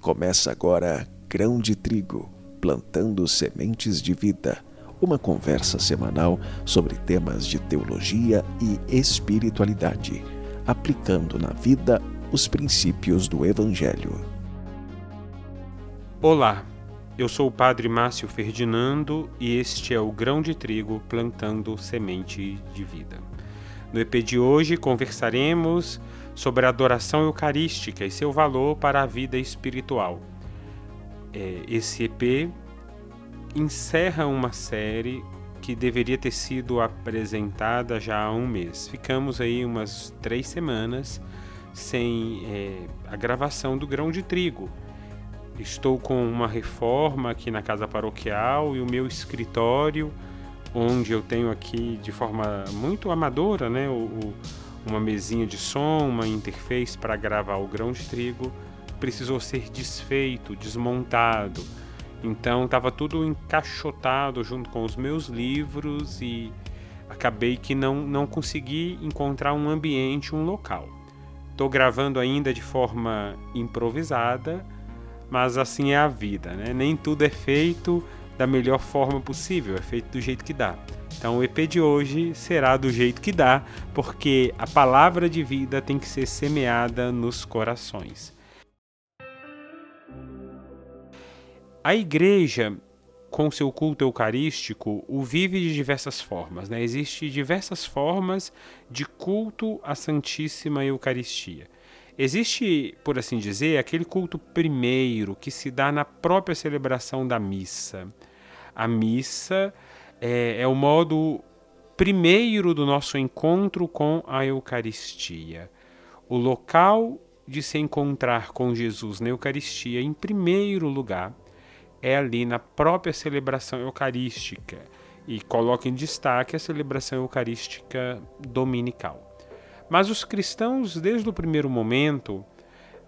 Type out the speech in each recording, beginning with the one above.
Começa agora Grão de Trigo, plantando sementes de vida. Uma conversa semanal sobre temas de teologia e espiritualidade, aplicando na vida os princípios do Evangelho. Olá, eu sou o Padre Márcio Ferdinando e este é o Grão de Trigo plantando semente de vida. No EP de hoje conversaremos sobre a adoração eucarística e seu valor para a vida espiritual. É, esse EP encerra uma série que deveria ter sido apresentada já há um mês. Ficamos aí umas três semanas sem é, a gravação do grão de trigo. Estou com uma reforma aqui na casa paroquial e o meu escritório onde eu tenho aqui de forma muito amadora, né, o, uma mesinha de som, uma interface para gravar o grão de trigo, precisou ser desfeito, desmontado. Então estava tudo encaixotado junto com os meus livros e acabei que não, não consegui encontrar um ambiente, um local. Estou gravando ainda de forma improvisada, mas assim é a vida, né? Nem tudo é feito da melhor forma possível, é feito do jeito que dá. Então o EP de hoje será do jeito que dá, porque a palavra de vida tem que ser semeada nos corações. A igreja, com seu culto eucarístico, o vive de diversas formas. Né? Existem diversas formas de culto à Santíssima Eucaristia. Existe, por assim dizer, aquele culto primeiro que se dá na própria celebração da missa a missa é, é o modo primeiro do nosso encontro com a Eucaristia. O local de se encontrar com Jesus na Eucaristia, em primeiro lugar, é ali na própria celebração eucarística e coloca em destaque a celebração eucarística dominical. Mas os cristãos, desde o primeiro momento,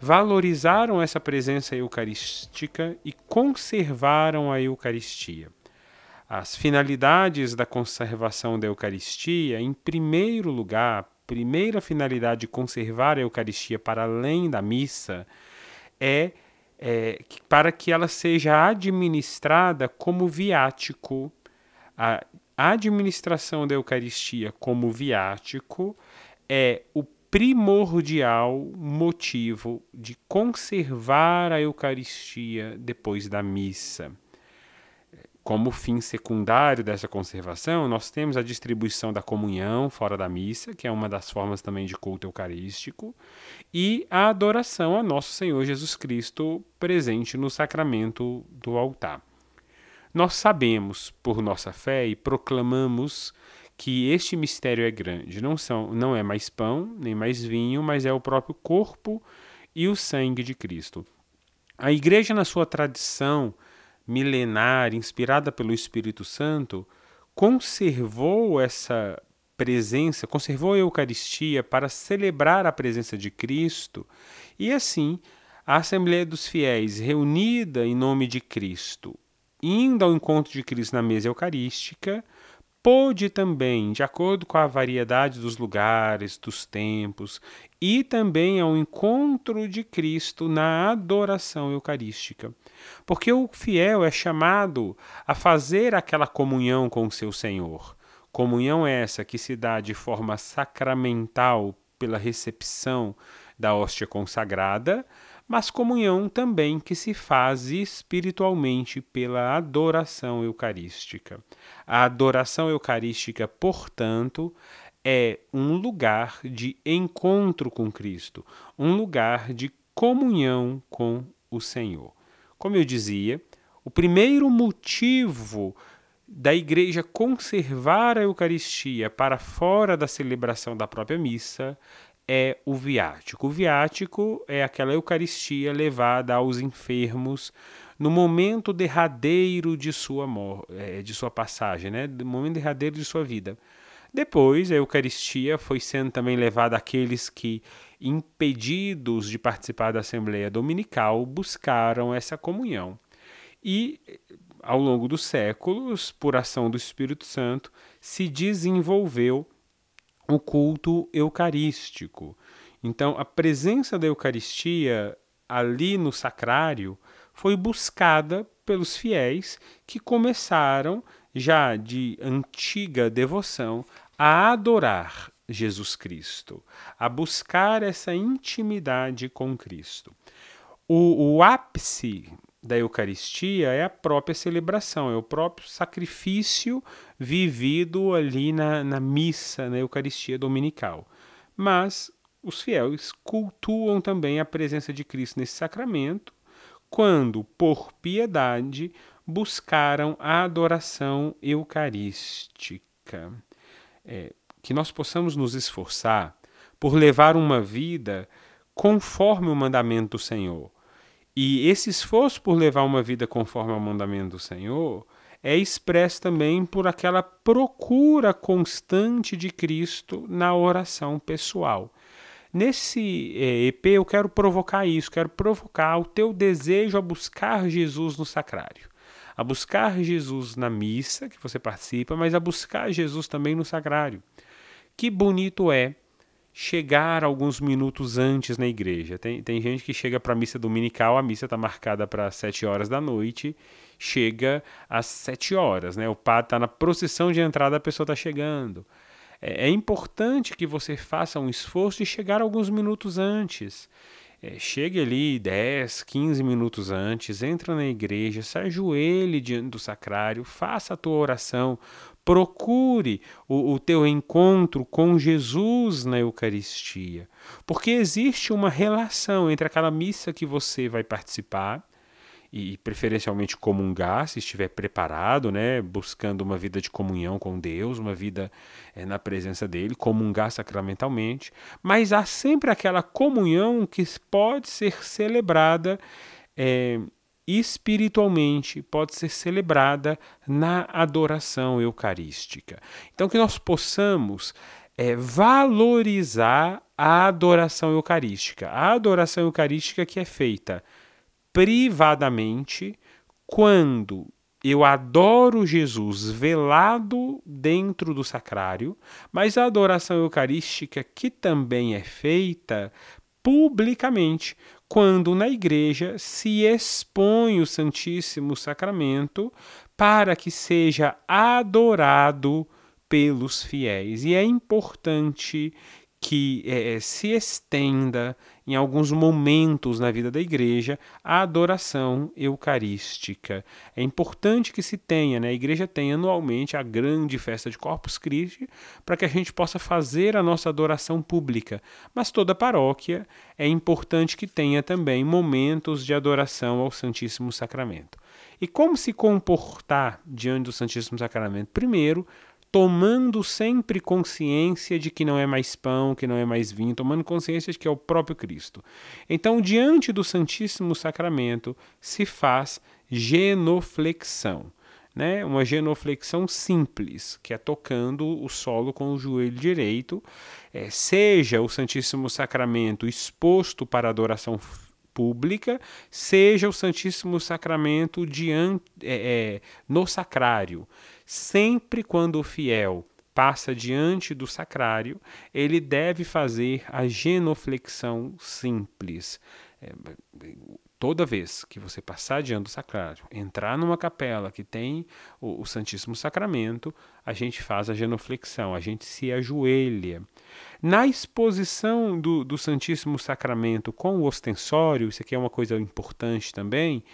valorizaram essa presença eucarística e conservaram a Eucaristia as finalidades da conservação da Eucaristia, em primeiro lugar, primeira finalidade de conservar a Eucaristia para além da missa é, é para que ela seja administrada como viático. A administração da Eucaristia como viático é o primordial motivo de conservar a Eucaristia depois da missa. Como fim secundário dessa conservação, nós temos a distribuição da comunhão fora da missa, que é uma das formas também de culto eucarístico, e a adoração a nosso Senhor Jesus Cristo presente no sacramento do altar. Nós sabemos, por nossa fé, e proclamamos que este mistério é grande. Não, são, não é mais pão, nem mais vinho, mas é o próprio corpo e o sangue de Cristo. A igreja, na sua tradição, milenar, inspirada pelo Espírito Santo, conservou essa presença, conservou a Eucaristia para celebrar a presença de Cristo e assim a Assembleia dos Fiéis, reunida em nome de Cristo, indo ao encontro de Cristo na mesa eucarística, pôde também, de acordo com a variedade dos lugares, dos tempos, e também ao encontro de Cristo na adoração eucarística. Porque o fiel é chamado a fazer aquela comunhão com o seu Senhor. Comunhão essa que se dá de forma sacramental pela recepção da hóstia consagrada, mas comunhão também que se faz espiritualmente pela adoração eucarística. A adoração eucarística, portanto, é um lugar de encontro com Cristo, um lugar de comunhão com o Senhor. Como eu dizia, o primeiro motivo da igreja conservar a Eucaristia para fora da celebração da própria missa é o viático. O viático é aquela Eucaristia levada aos enfermos no momento derradeiro de sua, é, de sua passagem, né? no momento derradeiro de sua vida. Depois, a Eucaristia foi sendo também levada àqueles que, impedidos de participar da Assembleia Dominical, buscaram essa comunhão. E, ao longo dos séculos, por ação do Espírito Santo, se desenvolveu o culto eucarístico. Então, a presença da Eucaristia ali no sacrário foi buscada pelos fiéis que começaram, já de antiga devoção, a adorar Jesus Cristo, a buscar essa intimidade com Cristo. O, o ápice da Eucaristia é a própria celebração, é o próprio sacrifício vivido ali na, na missa, na Eucaristia dominical. Mas os fiéis cultuam também a presença de Cristo nesse sacramento, quando, por piedade, buscaram a adoração eucarística. É, que nós possamos nos esforçar por levar uma vida conforme o mandamento do Senhor e esse esforço por levar uma vida conforme ao mandamento do Senhor é expresso também por aquela procura constante de Cristo na oração pessoal. Nesse EP eu quero provocar isso, quero provocar o teu desejo a buscar Jesus no sacrário, a buscar Jesus na missa que você participa, mas a buscar Jesus também no sacrário. Que bonito é chegar alguns minutos antes na igreja. Tem, tem gente que chega para a missa dominical, a missa está marcada para sete horas da noite, chega às sete horas, né? O padre está na procissão de entrada, a pessoa está chegando. É, é, importante que você faça um esforço de chegar alguns minutos antes. É, chegue ali 10, 15 minutos antes, entra na igreja, se ajoelhe diante do sacrário, faça a tua oração, procure o, o teu encontro com Jesus na Eucaristia, porque existe uma relação entre aquela missa que você vai participar e preferencialmente comungar, se estiver preparado, né, buscando uma vida de comunhão com Deus, uma vida é, na presença dele, comungar sacramentalmente, mas há sempre aquela comunhão que pode ser celebrada é, espiritualmente, pode ser celebrada na adoração eucarística. Então que nós possamos é, valorizar a adoração eucarística, a adoração eucarística que é feita privadamente, quando eu adoro Jesus velado dentro do sacrário, mas a adoração eucarística que também é feita publicamente, quando na igreja se expõe o Santíssimo Sacramento para que seja adorado pelos fiéis. E é importante que é, se estenda em alguns momentos na vida da igreja a adoração eucarística. É importante que se tenha, né? a igreja tenha anualmente a grande festa de Corpus Christi para que a gente possa fazer a nossa adoração pública. Mas toda paróquia é importante que tenha também momentos de adoração ao Santíssimo Sacramento. E como se comportar diante do Santíssimo Sacramento? Primeiro, tomando sempre consciência de que não é mais pão, que não é mais vinho, tomando consciência de que é o próprio Cristo. Então, diante do Santíssimo Sacramento, se faz genoflexão. Né? Uma genoflexão simples, que é tocando o solo com o joelho direito, é, seja o Santíssimo Sacramento exposto para adoração pública, seja o Santíssimo Sacramento diante, é, é, no sacrário. Sempre quando o fiel passa diante do sacrário, ele deve fazer a genuflexão simples. É, toda vez que você passar diante do sacrário, entrar numa capela que tem o, o, Santíssimo Sacramento, a gente faz a genuflexão, a gente se ajoelha. Na exposição do, do Santíssimo Sacramento com o ostensório, isso aqui é uma coisa importante também,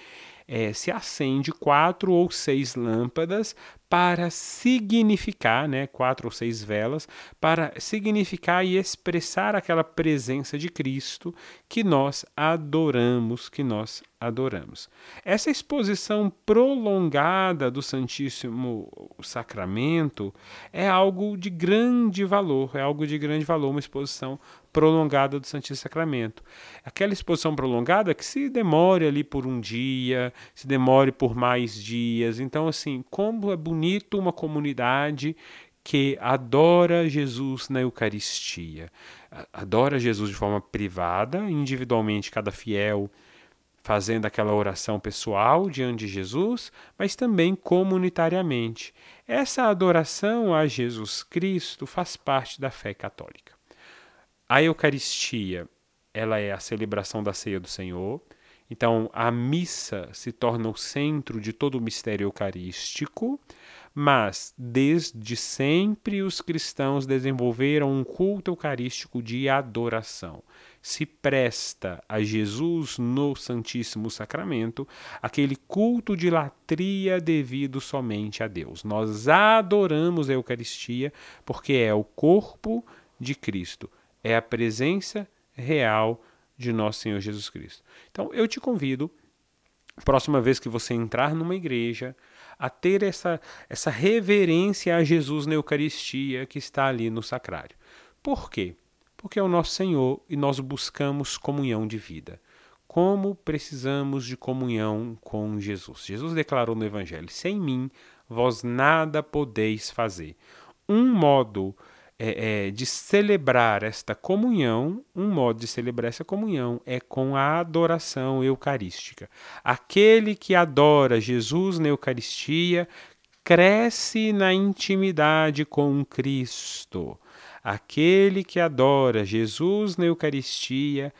é, se acende quatro ou seis lâmpadas para significar, né, quatro ou seis velas, para significar e expressar aquela presença de Cristo que nós adoramos, que nós adoramos. Essa exposição prolongada do Santíssimo Sacramento é algo de grande valor, é algo de grande valor, uma exposição prolongada do Santíssimo Sacramento. Aquela exposição prolongada que se demore ali por um dia, se demore por mais dias. Então, assim, como é bonito uma comunidade que adora Jesus na Eucaristia. Adora Jesus de forma privada, individualmente, cada fiel fazendo aquela oração pessoal diante de Jesus, mas também comunitariamente. Essa adoração a Jesus Cristo faz parte da fé católica. A Eucaristia ela é a celebração da ceia do Senhor. Então, a missa se torna o centro de todo o mistério eucarístico, mas desde sempre os cristãos desenvolveram um culto eucarístico de adoração. Se presta a Jesus no Santíssimo Sacramento aquele culto de latria devido somente a Deus. Nós adoramos a Eucaristia porque é o corpo de Cristo, é a presença real de nosso Senhor Jesus Cristo. Então, eu te convido, próxima vez que você entrar numa igreja, a ter essa, essa reverência a Jesus na Eucaristia que está ali no sacrário. Por quê? Porque é o nosso Senhor e nós buscamos comunhão de vida. Como precisamos de comunhão com Jesus? Jesus declarou no Evangelho: Sem mim, vós nada podeis fazer. Um modo é, é, de celebrar esta comunhão, um modo de celebrar essa comunhão é com a adoração eucarística. Aquele que adora Jesus na Eucaristia cresce na intimidade com Cristo. Aquele que adora Jesus na Eucaristia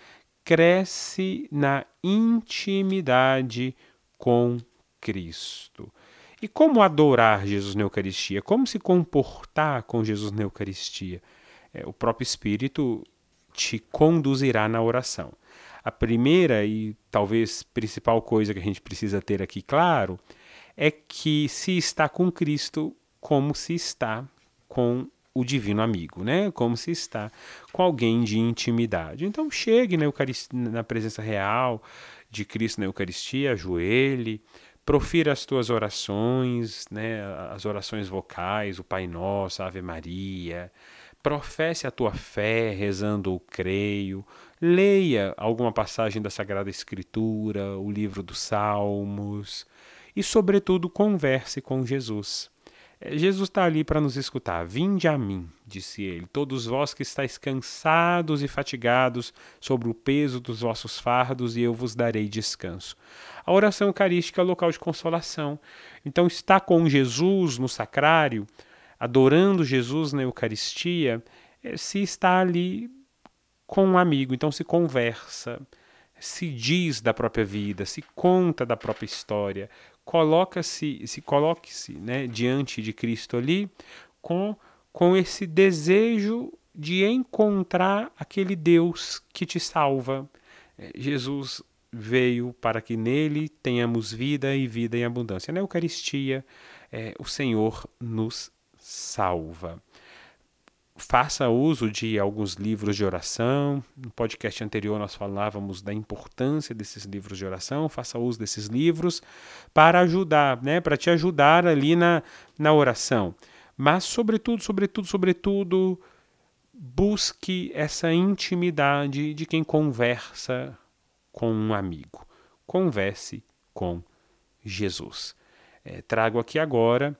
cresce na intimidade com Cristo. E como adorar Jesus na Eucaristia? Como se comportar com Jesus na Eucaristia? É, o próprio Espírito te conduzirá na oração. A primeira e talvez principal coisa que a gente precisa ter aqui claro é que se está com Cristo, como se está com o divino amigo, né? Como se está com alguém de intimidade. Então chegue na, na presença real de Cristo na Eucaristia, ajoelhe, profira as tuas orações, né, as orações vocais, o Pai Nosso, a Ave Maria. Professe a tua fé rezando o creio. Leia alguma passagem da Sagrada Escritura, o livro dos Salmos. E, sobretudo, converse com Jesus. É, Jesus está ali para nos escutar. Vinde a mim, disse ele, todos vós que estáis cansados e fatigados sobre o peso dos vossos fardos, e eu vos darei descanso. A oração eucarística é local de consolação. Então, estar com Jesus no sacrário, adorando Jesus na Eucaristia, é se está ali com um amigo. Então, se conversa, se diz da própria vida, se conta da própria história, coloca-se, se coloque-se né, diante de Cristo ali com, com esse desejo de encontrar aquele Deus que te salva. É, Jesus veio para que nele tenhamos vida e vida em abundância. Na Eucaristia, é, o Senhor nos salva faça uso de alguns livros de oração. No podcast anterior nós falávamos da importância desses livros de oração. Faça uso desses livros para ajudar, né, para te ajudar ali na, na oração. Mas sobretudo, sobretudo, sobretudo, busque essa intimidade de quem conversa com um amigo. Converse com Jesus. É, trago aqui agora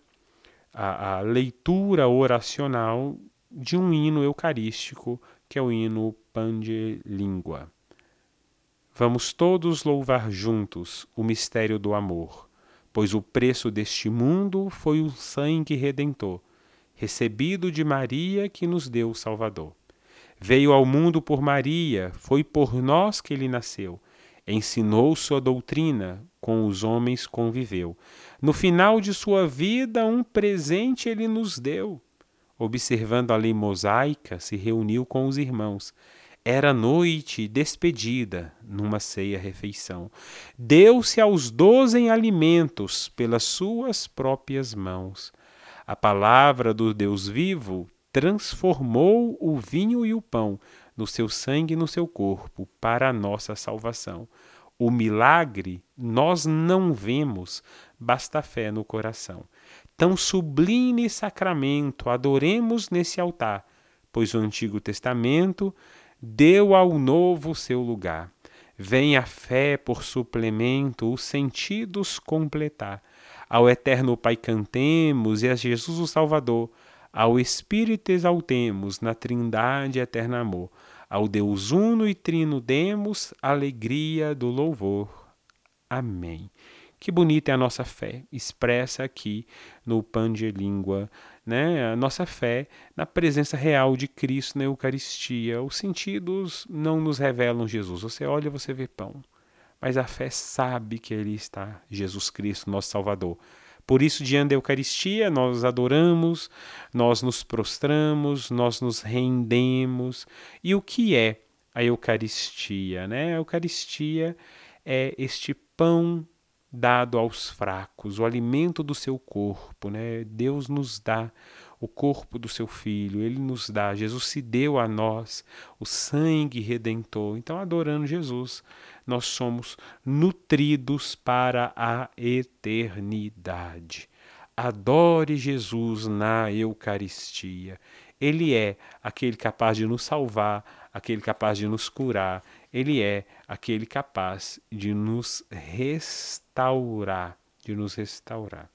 a, a leitura oracional de um hino eucarístico, que é o hino Pande Língua. Vamos todos louvar juntos o mistério do amor, pois o preço deste mundo foi o sangue redentor, recebido de Maria que nos deu o Salvador. Veio ao mundo por Maria, foi por nós que ele nasceu. Ensinou sua doutrina, com os homens conviveu. No final de sua vida, um presente ele nos deu observando a lei mosaica, se reuniu com os irmãos. Era noite despedida, numa ceia-refeição. Deu-se aos doze em alimentos pelas suas próprias mãos. A palavra do Deus vivo transformou o vinho e o pão no seu sangue e no seu corpo para a nossa salvação. O milagre nós não vemos, basta fé no coração tão sublime sacramento adoremos nesse altar, pois o Antigo Testamento deu ao novo seu lugar. Vem a fé por suplemento, os sentidos completar. Ao Eterno Pai cantemos e a Jesus o Salvador, ao Espírito exaltemos na Trindade eterno amor. Ao Deus uno e trino demos alegria do louvor. Amém. Que bonita é a nossa fé, expressa aqui no Pão de Língua né, a nossa fé na presença real de Cristo na Eucaristia. Os sentidos não nos revelam Jesus. Você olha, você vê pão. Mas a fé sabe que ele está, Jesus Cristo, nosso Salvador. Por isso, diante da Eucaristia, nós adoramos, nós nos prostramos, nós nos rendemos. E o que é a Eucaristia? Né? A Eucaristia é este pão dado aos fracos, o alimento do seu corpo, né? Deus nos dá o corpo do seu filho, ele nos dá, Jesus se deu a nós o sangue redentor. Então, adorando Jesus, nós somos nutridos para a eternidade. Adore Jesus na Eucaristia. Ele é aquele capaz de nos salvar, aquele capaz de nos curar, ele é aquele capaz de nos restaurar, de nos restaurar.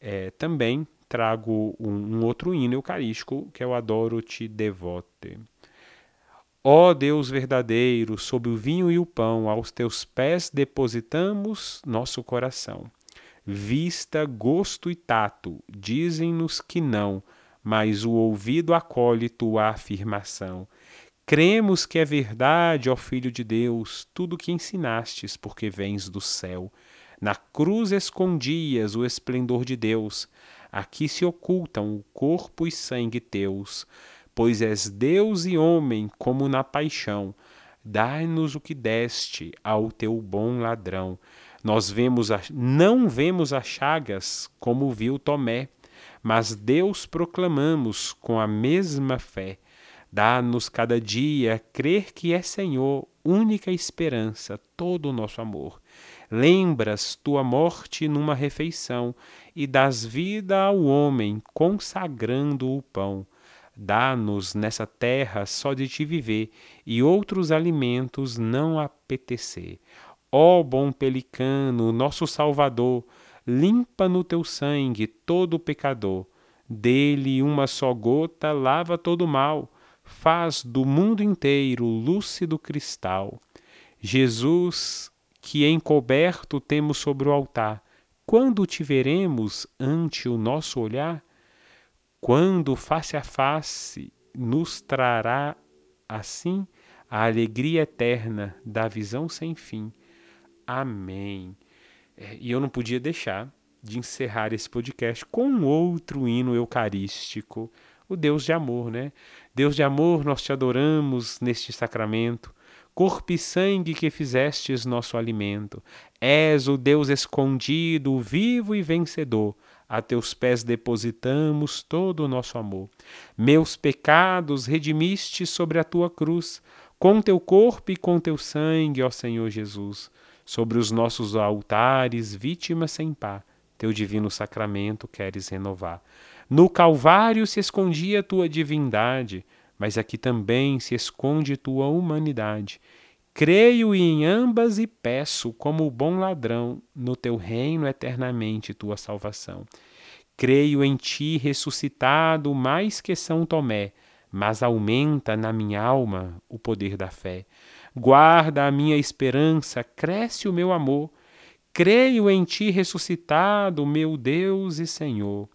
É, também trago um, um, outro hino eucarístico que é o Adoro-te Devote. Ó Deus verdadeiro, sob o vinho e o pão, aos teus pés depositamos nosso coração. Vista, gosto e tato dizem-nos que não, mas o ouvido acolhe tua afirmação. Cremos que é verdade, ó Filho de Deus, tudo que ensinastes, porque vens do céu. Na cruz escondias o esplendor de Deus, aqui se ocultam o corpo e sangue teus. Pois és Deus e homem, como na paixão. Dai-nos o que deste ao teu bom ladrão. Nós vemos a, não vemos as chagas como viu Tomé, mas Deus proclamamos com a mesma fé. Dá-nos cada dia crer que é Senhor, única esperança, todo o nosso amor. Lembras tua morte numa refeição e das vida ao homem, consagrando o pão. Dá-nos nessa terra só de te viver e outros alimentos não apetecer. Ó bom pelicano, nosso Salvador, limpa no teu sangue todo pecador. Dele uma só gota lava todo mal, faz do mundo inteiro lúcido cristal. Jesus, que encoberto temos sobre o altar, quando te veremos ante o nosso olhar? Quando face a face nos trará assim a alegria eterna da visão sem fim. Amém. É, e eu não podia deixar de encerrar esse podcast com outro hino eucarístico, o Deus de amor, né? Deus de amor, nós te adoramos neste sacramento, corpo e sangue que fizestes nosso alimento. És o Deus escondido, vivo e vencedor. A teus pés depositamos todo o nosso amor. Meus pecados redimiste sobre a tua cruz, com teu corpo e com teu sangue, ó Senhor Jesus sobre os nossos altares, vítimas sem par, teu divino sacramento queres renovar. No Calvário se escondia tua divindade, mas aqui também se esconde tua humanidade. Creio em ambas e peço, como bom ladrão, no teu reino eternamente tua salvação. Creio em ti ressuscitado mais que São Tomé, mas aumenta na minha alma o poder da fé. Guarda a minha esperança, cresce o meu amor. Creio em ti ressuscitado, meu Deus e Senhor.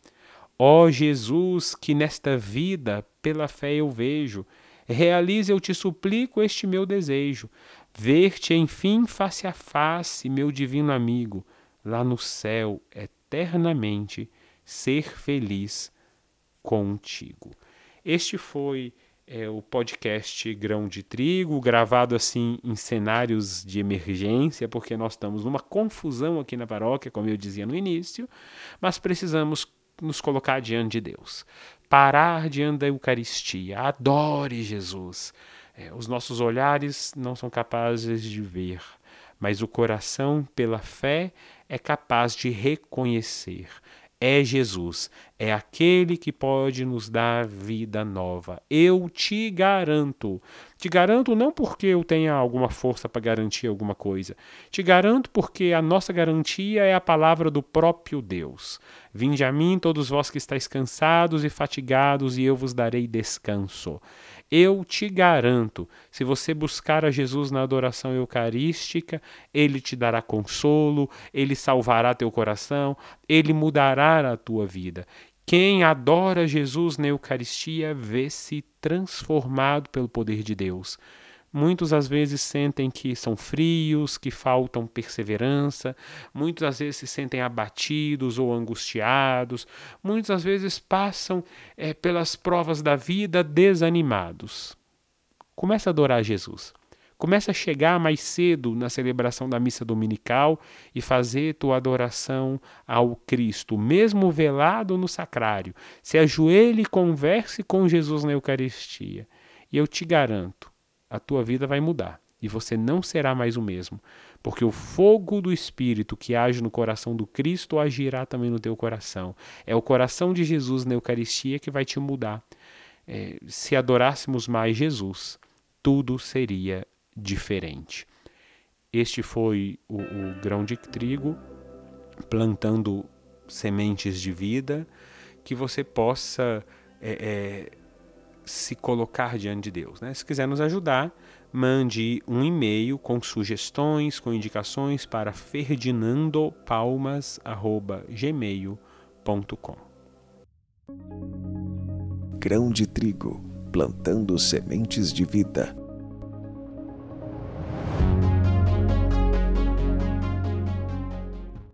Ó Jesus, que nesta vida pela fé eu vejo, realize, eu te suplico, este meu desejo, ver-te enfim face a face, meu divino amigo, lá no céu, eternamente, ser feliz contigo. Este foi é, o podcast Grão de Trigo, gravado assim em cenários de emergência, porque nós estamos numa confusão aqui na paróquia, como eu dizia no início, mas precisamos nos colocar diante de Deus, parar diante da Eucaristia, adore Jesus. É, os nossos olhares não são capazes de ver, mas o coração, pela fé, é capaz de reconhecer é Jesus, é aquele que pode nos dar vida nova. Eu te garanto. Te garanto não porque eu tenha alguma força para garantir alguma coisa. Te garanto porque a nossa garantia é a palavra do próprio Deus. Vinde a mim, todos vós que estáis cansados e fatigados, e eu vos darei descanso. Eu te garanto, se você buscar a Jesus na adoração eucarística, ele te dará consolo, ele salvará teu coração, ele mudará a tua vida. Quem adora Jesus na Eucaristia vê-se transformado pelo poder de Deus. Muitos às vezes sentem que são frios, que faltam perseverança, muitos às vezes se sentem abatidos ou angustiados, muitos às vezes passam é, pelas provas da vida desanimados. Comece a adorar Jesus. Comece a chegar mais cedo na celebração da missa dominical e fazer tua adoração ao Cristo, mesmo velado no sacrário. Se ajoelhe e converse com Jesus na Eucaristia. E eu te garanto, a tua vida vai mudar e você não será mais o mesmo, porque o fogo do Espírito que age no coração do Cristo agirá também no teu coração. É o coração de Jesus na Eucaristia que vai te mudar. É, se adorássemos mais Jesus, tudo seria diferente. Este foi o, o grão de trigo plantando sementes de vida que você possa é, é, se colocar diante de Deus. Né? Se quiser nos ajudar, mande um e-mail com sugestões, com indicações para ferdinandopalmas.gmail.com Grão de trigo, plantando sementes de vida